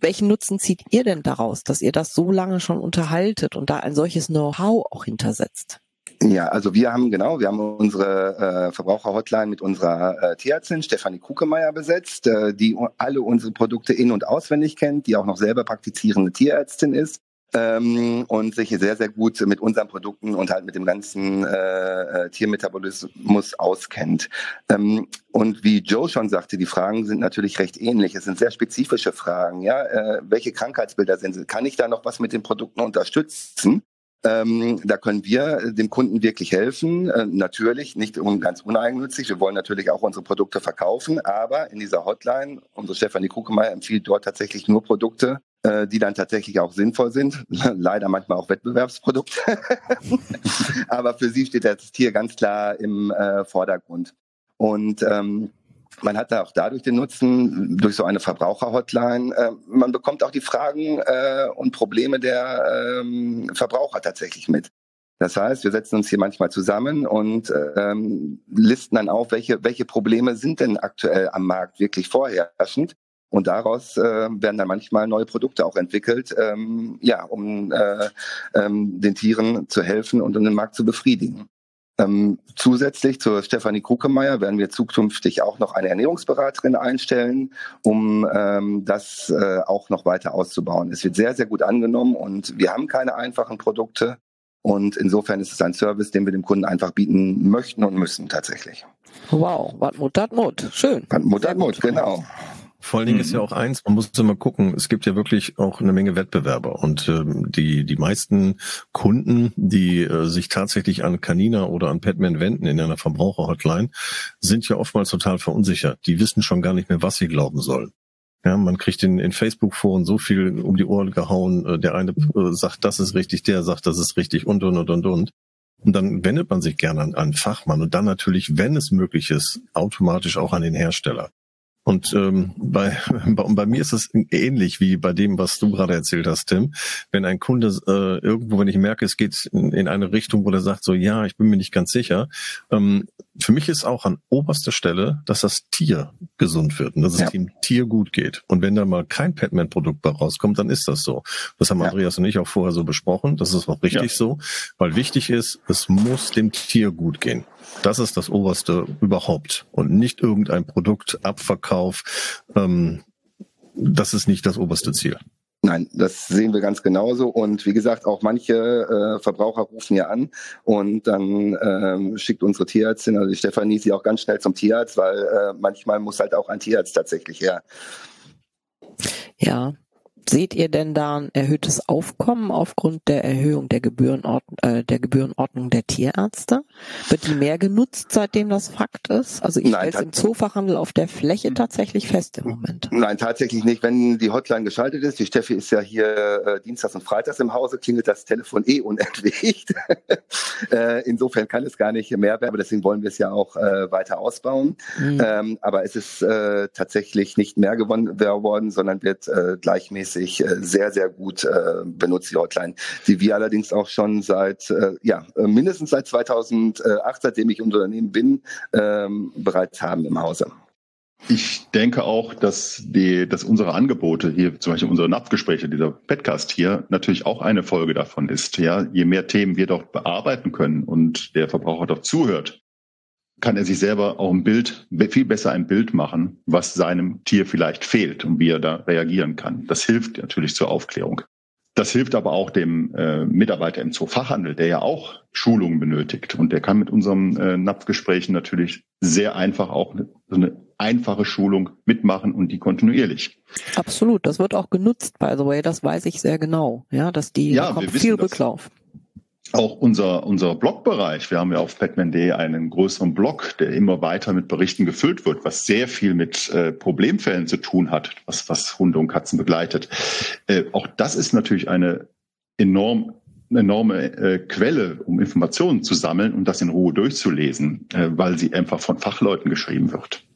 Welchen Nutzen zieht ihr denn daraus, dass ihr das so lange schon unterhaltet und da ein solches Know-how auch hintersetzt? Ja, also wir haben genau, wir haben unsere äh, Verbraucherhotline mit unserer äh, Tierärztin Stefanie Kukemeyer besetzt, äh, die alle unsere Produkte in- und auswendig kennt, die auch noch selber praktizierende Tierärztin ist ähm, und sich sehr, sehr gut mit unseren Produkten und halt mit dem ganzen äh, äh, Tiermetabolismus auskennt. Ähm, und wie Joe schon sagte, die Fragen sind natürlich recht ähnlich. Es sind sehr spezifische Fragen. Ja, äh, welche Krankheitsbilder sind sie? Kann ich da noch was mit den Produkten unterstützen? Ähm, da können wir dem Kunden wirklich helfen. Äh, natürlich nicht un ganz uneigennützig. Wir wollen natürlich auch unsere Produkte verkaufen, aber in dieser Hotline, unsere Stefanie Krukemeyer empfiehlt dort tatsächlich nur Produkte, äh, die dann tatsächlich auch sinnvoll sind. Leider manchmal auch Wettbewerbsprodukte. aber für sie steht das Tier ganz klar im äh, Vordergrund. Und ähm, man hat da auch dadurch den Nutzen, durch so eine Verbraucherhotline, äh, man bekommt auch die Fragen äh, und Probleme der ähm, Verbraucher tatsächlich mit. Das heißt, wir setzen uns hier manchmal zusammen und ähm, listen dann auf, welche, welche Probleme sind denn aktuell am Markt wirklich vorherrschend. Und daraus äh, werden dann manchmal neue Produkte auch entwickelt, ähm, ja, um äh, ähm, den Tieren zu helfen und um den Markt zu befriedigen. Ähm, zusätzlich zur Stefanie Krukemeyer werden wir zukünftig auch noch eine Ernährungsberaterin einstellen, um ähm, das äh, auch noch weiter auszubauen. Es wird sehr, sehr gut angenommen und wir haben keine einfachen Produkte. Und insofern ist es ein Service, den wir dem Kunden einfach bieten möchten und müssen tatsächlich. Wow, wat Mut, dat Mut. Schön. Wat Mut, dat Mut, genau. Vor allen Dingen mhm. ist ja auch eins, man muss immer gucken, es gibt ja wirklich auch eine Menge Wettbewerber und ähm, die, die meisten Kunden, die äh, sich tatsächlich an Canina oder an Petman wenden in einer Verbraucherhotline, sind ja oftmals total verunsichert. Die wissen schon gar nicht mehr, was sie glauben sollen. Ja, man kriegt in, in Facebook-Foren so viel um die Ohren gehauen. Äh, der eine äh, sagt, das ist richtig, der sagt, das ist richtig und und und und und. Und dann wendet man sich gerne an einen Fachmann und dann natürlich, wenn es möglich ist, automatisch auch an den Hersteller. Und ähm, bei, bei, bei mir ist es ähnlich wie bei dem, was du gerade erzählt hast, Tim. Wenn ein Kunde äh, irgendwo, wenn ich merke, es geht in, in eine Richtung, wo er sagt, so ja, ich bin mir nicht ganz sicher, ähm, für mich ist auch an oberster Stelle, dass das Tier gesund wird und dass es ja. dem Tier gut geht. Und wenn da mal kein Petman-Produkt bei rauskommt, dann ist das so. Das haben ja. Andreas und ich auch vorher so besprochen. Das ist auch richtig ja. so, weil wichtig ist, es muss dem Tier gut gehen. Das ist das Oberste überhaupt und nicht irgendein Produktabverkauf. Ähm, das ist nicht das oberste Ziel. Nein, das sehen wir ganz genauso. Und wie gesagt, auch manche äh, Verbraucher rufen ja an und dann ähm, schickt unsere Tierärztin, also die Stefanie, sie auch ganz schnell zum Tierarzt, weil äh, manchmal muss halt auch ein Tierarzt tatsächlich her. Ja, Seht ihr denn da ein erhöhtes Aufkommen aufgrund der Erhöhung der, Gebührenord äh, der Gebührenordnung der Tierärzte? Wird die mehr genutzt, seitdem das Fakt ist? Also ich stelle es im Zoofachhandel auf der Fläche tatsächlich fest im Moment. Nein, tatsächlich nicht. Wenn die Hotline geschaltet ist, die Steffi ist ja hier äh, Dienstags und Freitags im Hause, klingelt das Telefon eh unentwegt. äh, insofern kann es gar nicht mehr werden, deswegen wollen wir es ja auch äh, weiter ausbauen. Mhm. Ähm, aber es ist äh, tatsächlich nicht mehr geworden, sondern wird äh, gleichmäßig sich äh, sehr, sehr gut äh, benutzt, die Hotline, die wir allerdings auch schon seit, äh, ja, mindestens seit 2008, seitdem ich im Unternehmen bin, ähm, bereits haben im Hause. Ich denke auch, dass, die, dass unsere Angebote hier, zum Beispiel unsere Napfgespräche, dieser Podcast hier, natürlich auch eine Folge davon ist. Ja, je mehr Themen wir dort bearbeiten können und der Verbraucher dort zuhört, kann er sich selber auch ein Bild, viel besser ein Bild machen, was seinem Tier vielleicht fehlt und wie er da reagieren kann. Das hilft natürlich zur Aufklärung. Das hilft aber auch dem äh, Mitarbeiter im Zoofachhandel, der ja auch Schulungen benötigt. Und der kann mit unseren äh, Napfgesprächen natürlich sehr einfach auch eine, so eine einfache Schulung mitmachen und die kontinuierlich. Absolut, das wird auch genutzt, by the way, das weiß ich sehr genau. Ja, dass die ja, kommt viel Rücklauf auch unser, unser Blogbereich. Wir haben ja auf Batman.de einen größeren Blog, der immer weiter mit Berichten gefüllt wird, was sehr viel mit äh, Problemfällen zu tun hat, was, was Hunde und Katzen begleitet. Äh, auch das ist natürlich eine enorm enorme äh, Quelle, um Informationen zu sammeln und das in Ruhe durchzulesen, äh, weil sie einfach von Fachleuten geschrieben wird.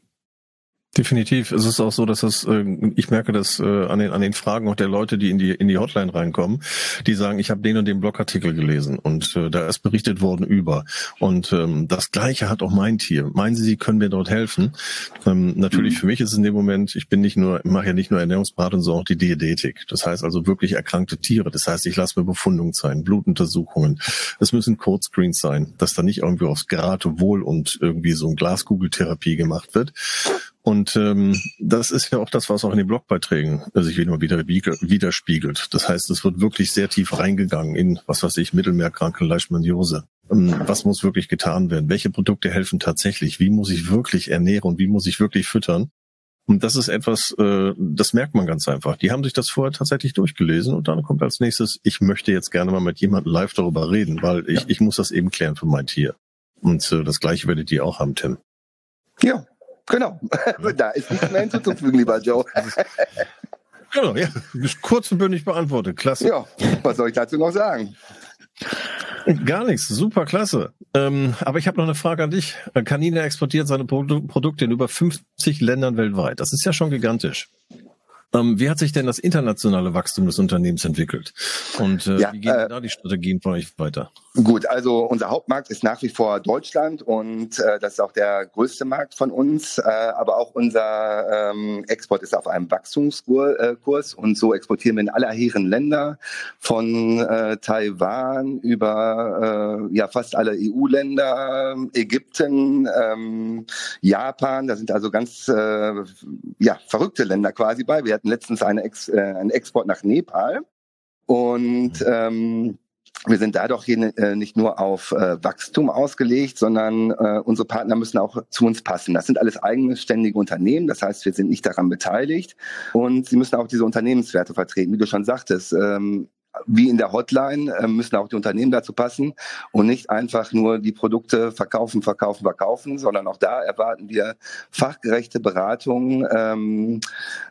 Definitiv. Es ist auch so, dass es, äh, ich merke das äh, an den an den Fragen auch der Leute, die in die in die Hotline reinkommen, die sagen, ich habe den und den Blogartikel gelesen und äh, da ist berichtet worden über. Und ähm, das Gleiche hat auch mein Tier. Meinen Sie, Sie können mir dort helfen? Ähm, natürlich mhm. für mich ist es in dem Moment, ich bin nicht nur, mache ja nicht nur Ernährungsberatung, sondern auch die Diätetik. Das heißt also wirklich erkrankte Tiere. Das heißt, ich lasse mir Befundungen sein, Blutuntersuchungen. Es müssen Codescreens sein, dass da nicht irgendwie aufs Geratewohl und irgendwie so ein Glaskugeltherapie gemacht wird. Und ähm, das ist ja auch das, was auch in den Blogbeiträgen sich immer wieder widerspiegelt. Das heißt, es wird wirklich sehr tief reingegangen in, was weiß ich, Mittelmeerkranke, Leishmaniose. Ähm, was muss wirklich getan werden? Welche Produkte helfen tatsächlich? Wie muss ich wirklich ernähren und wie muss ich wirklich füttern? Und das ist etwas, äh, das merkt man ganz einfach. Die haben sich das vorher tatsächlich durchgelesen und dann kommt als nächstes, ich möchte jetzt gerne mal mit jemandem live darüber reden, weil ich, ich muss das eben klären für mein Tier. Und äh, das gleiche werdet ihr auch haben, Tim. Ja, Genau. da ist nichts mehr hinzuzufügen, lieber Joe. genau, ja. Kurz und bündig beantwortet. Klasse. Ja, was soll ich dazu noch sagen? Gar nichts, super klasse. Ähm, aber ich habe noch eine Frage an dich. Kanine exportiert seine Produ Produkte in über 50 Ländern weltweit. Das ist ja schon gigantisch. Ähm, wie hat sich denn das internationale Wachstum des Unternehmens entwickelt? Und äh, ja, wie gehen äh, da die Strategien von euch weiter? Gut, also unser Hauptmarkt ist nach wie vor Deutschland und äh, das ist auch der größte Markt von uns. Äh, aber auch unser ähm, Export ist auf einem Wachstumskurs und so exportieren wir in aller Herren Länder von äh, Taiwan über äh, ja fast alle EU-Länder, Ägypten, ähm, Japan. Da sind also ganz äh, ja verrückte Länder quasi bei. Wir hatten letztens eine Ex, äh, einen Export nach Nepal und ähm, wir sind dadurch hier äh, nicht nur auf äh, Wachstum ausgelegt, sondern äh, unsere Partner müssen auch zu uns passen. Das sind alles eigene ständige Unternehmen, das heißt, wir sind nicht daran beteiligt und sie müssen auch diese Unternehmenswerte vertreten. Wie du schon sagtest, ähm, wie in der Hotline äh, müssen auch die Unternehmen dazu passen und nicht einfach nur die Produkte verkaufen, verkaufen, verkaufen, sondern auch da erwarten wir fachgerechte Beratung, ähm,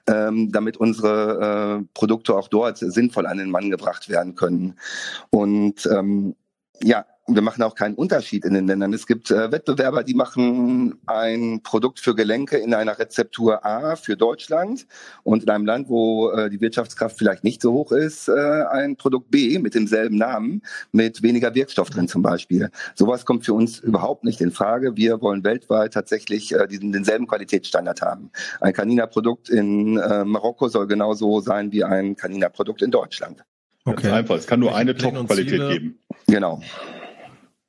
ähm, damit unsere äh, Produkte auch dort sinnvoll an den Mann gebracht werden können. Und ähm, ja, wir machen auch keinen Unterschied in den Ländern. Es gibt äh, Wettbewerber, die machen ein Produkt für Gelenke in einer Rezeptur A für Deutschland und in einem Land, wo äh, die Wirtschaftskraft vielleicht nicht so hoch ist, äh, ein Produkt B mit demselben Namen, mit weniger Wirkstoff drin zum Beispiel. Sowas kommt für uns überhaupt nicht in Frage. Wir wollen weltweit tatsächlich äh, diesen, denselben Qualitätsstandard haben. Ein Kanina-Produkt in äh, Marokko soll genauso sein wie ein Kanina-Produkt in Deutschland. Okay. Ganz einfach. Es kann nur eine Top-Qualität geben. Genau.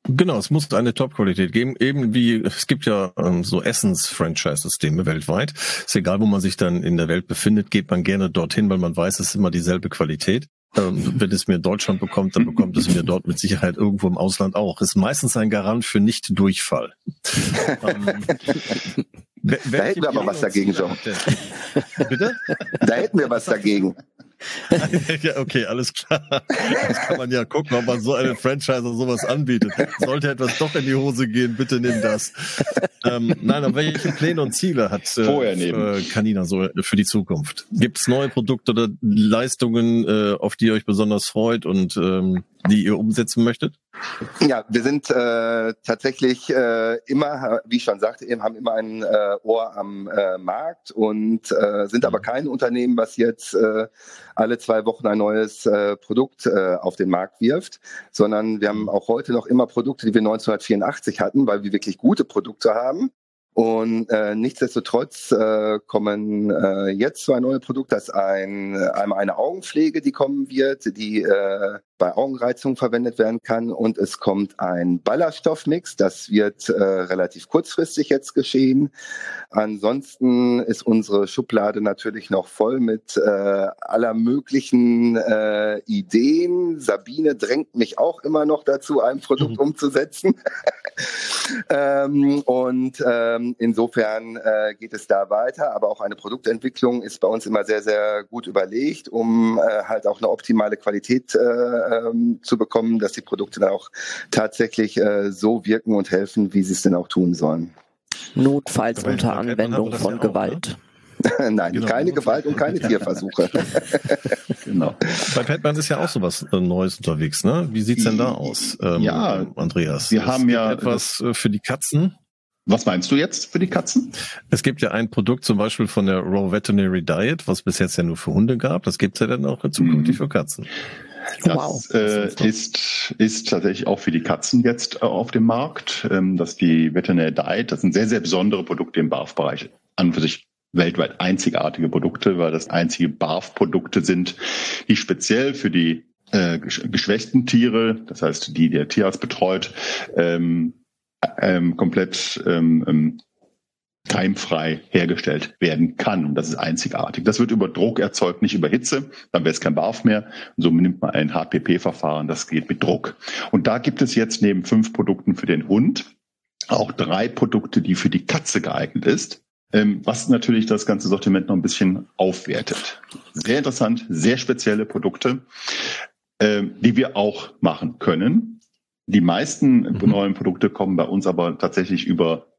Genau, es muss eine Top-Qualität geben. Eben wie, es gibt ja ähm, so Essens-Franchise-Systeme weltweit. Ist egal, wo man sich dann in der Welt befindet, geht man gerne dorthin, weil man weiß, es ist immer dieselbe Qualität. Ähm, wenn es mir in Deutschland bekommt, dann bekommt es mir dort mit Sicherheit irgendwo im Ausland auch. Ist meistens ein Garant für Nicht-Durchfall. ähm, da hätten wir aber was dagegen, Joe. Bitte? Da hätten wir was dagegen. ja, okay, alles klar. Das kann man ja gucken, ob man so eine Franchise oder sowas anbietet. Sollte etwas doch in die Hose gehen, bitte nimm das. Ähm, nein, aber welche Pläne und Ziele hat äh, äh, Canina so für die Zukunft? Gibt es neue Produkte oder Leistungen, äh, auf die ihr euch besonders freut und ähm, die ihr umsetzen möchtet? Ja, wir sind äh, tatsächlich äh, immer, wie ich schon sagte, eben haben immer ein äh, Ohr am äh, Markt und äh, sind aber kein Unternehmen, was jetzt äh, alle zwei Wochen ein neues äh, Produkt äh, auf den Markt wirft, sondern wir haben auch heute noch immer Produkte, die wir 1984 hatten, weil wir wirklich gute Produkte haben. Und äh, nichtsdestotrotz äh, kommen äh, jetzt zwei neue Produkte. Das ist ein, einmal eine Augenpflege, die kommen wird, die äh, bei Augenreizung verwendet werden kann. Und es kommt ein Ballaststoffmix. Das wird äh, relativ kurzfristig jetzt geschehen. Ansonsten ist unsere Schublade natürlich noch voll mit äh, aller möglichen äh, Ideen. Sabine drängt mich auch immer noch dazu, ein Produkt mhm. umzusetzen. ähm, und ähm, insofern äh, geht es da weiter. Aber auch eine Produktentwicklung ist bei uns immer sehr, sehr gut überlegt, um äh, halt auch eine optimale Qualität äh, ähm, zu bekommen, dass die Produkte dann auch tatsächlich äh, so wirken und helfen, wie sie es denn auch tun sollen. Notfalls Aber unter Anwendung von ja Gewalt. Auch, ne? Nein, genau, keine Gewalt und keine Tierversuche. genau. Bei Petman ist ja auch sowas äh, Neues unterwegs, ne? Wie sieht's denn da aus, ähm, ja, Andreas? Wir haben ja etwas äh, für die Katzen. Was meinst du jetzt für die Katzen? Es gibt ja ein Produkt zum Beispiel von der Raw Veterinary Diet, was bis jetzt ja nur für Hunde gab. Das gibt's ja dann auch zukünftig mhm. für Katzen. Das wow. äh, ist, ist tatsächlich auch für die Katzen jetzt äh, auf dem Markt. Ähm, dass die Veterinary Diet, das sind sehr, sehr besondere Produkte im BAF-Bereich. An und für sich weltweit einzigartige Produkte, weil das einzige BAF-Produkte sind, die speziell für die äh, geschwächten Tiere, das heißt, die der Tierarzt betreut, ähm, ähm, komplett ähm, ähm keimfrei hergestellt werden kann. Und das ist einzigartig. Das wird über Druck erzeugt, nicht über Hitze. Dann wäre es kein BAF mehr. Und so nimmt man ein HPP-Verfahren, das geht mit Druck. Und da gibt es jetzt neben fünf Produkten für den Hund auch drei Produkte, die für die Katze geeignet ist. Ähm, was natürlich das ganze Sortiment noch ein bisschen aufwertet. Sehr interessant, sehr spezielle Produkte, ähm, die wir auch machen können. Die meisten mhm. neuen Produkte kommen bei uns aber tatsächlich über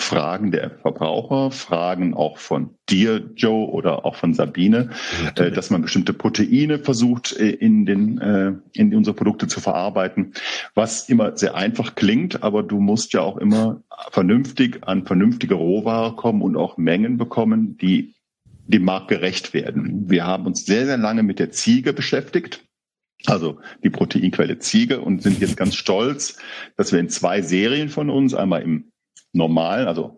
Fragen der Verbraucher, Fragen auch von dir, Joe, oder auch von Sabine, äh, dass man bestimmte Proteine versucht, äh, in, den, äh, in unsere Produkte zu verarbeiten, was immer sehr einfach klingt, aber du musst ja auch immer vernünftig an vernünftige Rohware kommen und auch Mengen bekommen, die dem Markt gerecht werden. Wir haben uns sehr, sehr lange mit der Ziege beschäftigt. Also die Proteinquelle Ziege und sind jetzt ganz stolz, dass wir in zwei Serien von uns, einmal im normalen, also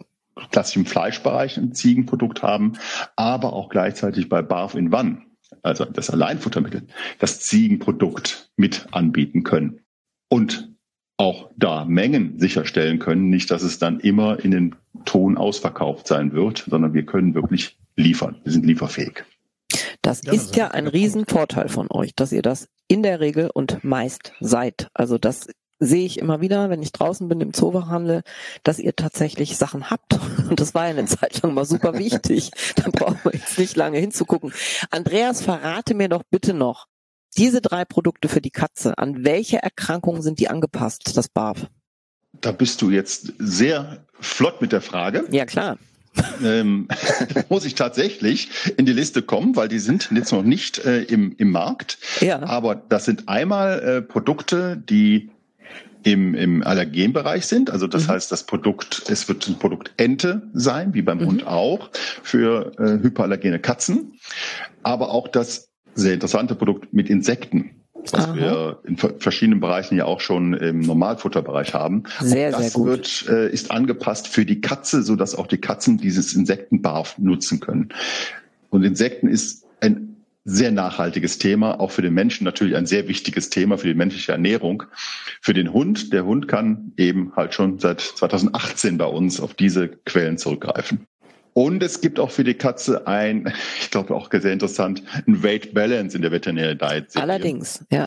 klassischen Fleischbereich ein Ziegenprodukt haben, aber auch gleichzeitig bei Barf in Wann, also das Alleinfuttermittel, das Ziegenprodukt mit anbieten können. Und auch da Mengen sicherstellen können, nicht, dass es dann immer in den Ton ausverkauft sein wird, sondern wir können wirklich liefern. Wir sind lieferfähig. Das ja, ist das ja ein Riesenvorteil von euch, dass ihr das in der Regel und meist seid. Also das sehe ich immer wieder, wenn ich draußen bin im Zoofachhandel, dass ihr tatsächlich Sachen habt. Und das war ja eine Zeit lang mal super wichtig. da brauchen wir jetzt nicht lange hinzugucken. Andreas, verrate mir doch bitte noch, diese drei Produkte für die Katze, an welche Erkrankungen sind die angepasst, das BAF? Da bist du jetzt sehr flott mit der Frage. Ja, klar. ähm, muss ich tatsächlich in die Liste kommen, weil die sind jetzt noch nicht äh, im, im Markt. Ja. Aber das sind einmal äh, Produkte, die im, im Allergenbereich sind. Also das mhm. heißt, das Produkt, es wird ein Produkt Ente sein, wie beim mhm. Hund auch, für äh, hyperallergene Katzen. Aber auch das sehr interessante Produkt mit Insekten, was Aha. wir in verschiedenen Bereichen ja auch schon im Normalfutterbereich haben. Sehr, das sehr gut. Wird, äh, ist angepasst für die Katze, so dass auch die Katzen dieses Insektenbarf nutzen können. Und Insekten ist ein sehr nachhaltiges Thema, auch für den Menschen natürlich ein sehr wichtiges Thema für die menschliche Ernährung. Für den Hund, der Hund kann eben halt schon seit 2018 bei uns auf diese Quellen zurückgreifen. Und es gibt auch für die Katze ein, ich glaube auch sehr interessant, ein Weight Balance in der Veterinary Diet. Allerdings, ja.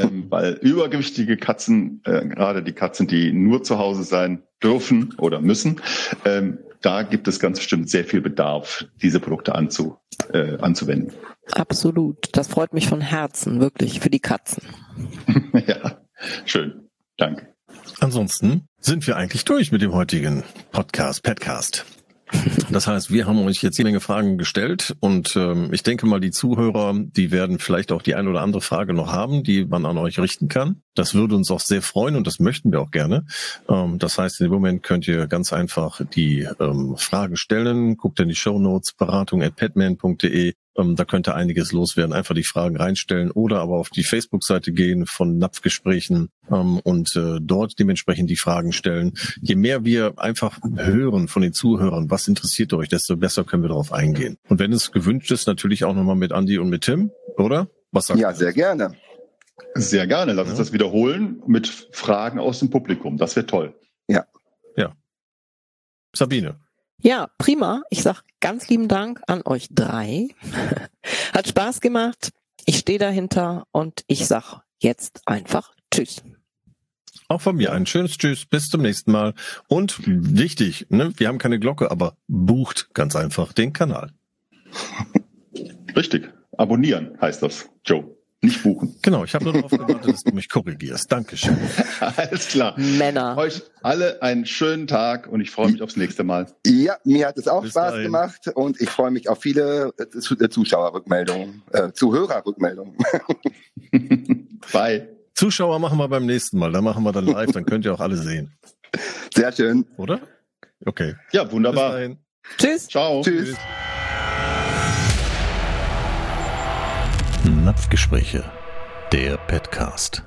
Ähm, weil übergewichtige Katzen, äh, gerade die Katzen, die nur zu Hause sein dürfen oder müssen, ähm, da gibt es ganz bestimmt sehr viel Bedarf, diese Produkte anzu, äh, anzuwenden. Absolut. Das freut mich von Herzen, wirklich, für die Katzen. ja, schön. Danke. Ansonsten sind wir eigentlich durch mit dem heutigen Podcast, Podcast. Das heißt, wir haben euch jetzt eine Menge Fragen gestellt und ähm, ich denke mal, die Zuhörer, die werden vielleicht auch die eine oder andere Frage noch haben, die man an euch richten kann. Das würde uns auch sehr freuen und das möchten wir auch gerne. Ähm, das heißt, in dem Moment könnt ihr ganz einfach die ähm, Frage stellen, guckt in die Show Notes, beratung at petman.de Ähm, da könnte einiges loswerden. Einfach die Fragen reinstellen oder aber auf die Facebook-Seite gehen von Napfgesprächen ähm, und äh, dort dementsprechend die Fragen stellen. Je mehr wir einfach hören von den Zuhörern, was interessiert euch, desto besser können wir darauf eingehen. Und wenn es gewünscht ist, natürlich auch nochmal mit Andy und mit Tim, oder? Was sagt ja, sehr gerne. Sehr gerne. Lass ja. uns das wiederholen mit Fragen aus dem Publikum. Das wäre toll. Ja. Ja. Sabine. Ja, prima. Ich sag ganz lieben Dank an euch drei. Hat Spaß gemacht. Ich stehe dahinter und ich sag jetzt einfach Tschüss. Auch von mir ein schönes Tschüss, bis zum nächsten Mal. Und wichtig, ne, wir haben keine Glocke, aber bucht ganz einfach den Kanal. Richtig. Abonnieren heißt das, Joe. Nicht buchen. Genau, ich habe nur darauf gewartet, dass du mich korrigierst. Dankeschön. Alles klar. Männer. Euch alle einen schönen Tag und ich freue mich aufs nächste Mal. Ja, mir hat es auch Bis Spaß dahin. gemacht und ich freue mich auf viele äh, Zuschauerrückmeldungen, äh, Zuhörerrückmeldungen. Bye. Zuschauer machen wir beim nächsten Mal. Da machen wir dann live, dann könnt ihr auch alle sehen. Sehr schön. Oder? Okay. Ja, wunderbar. Tschüss. Ciao. Tschüss. Napfgespräche, der Podcast.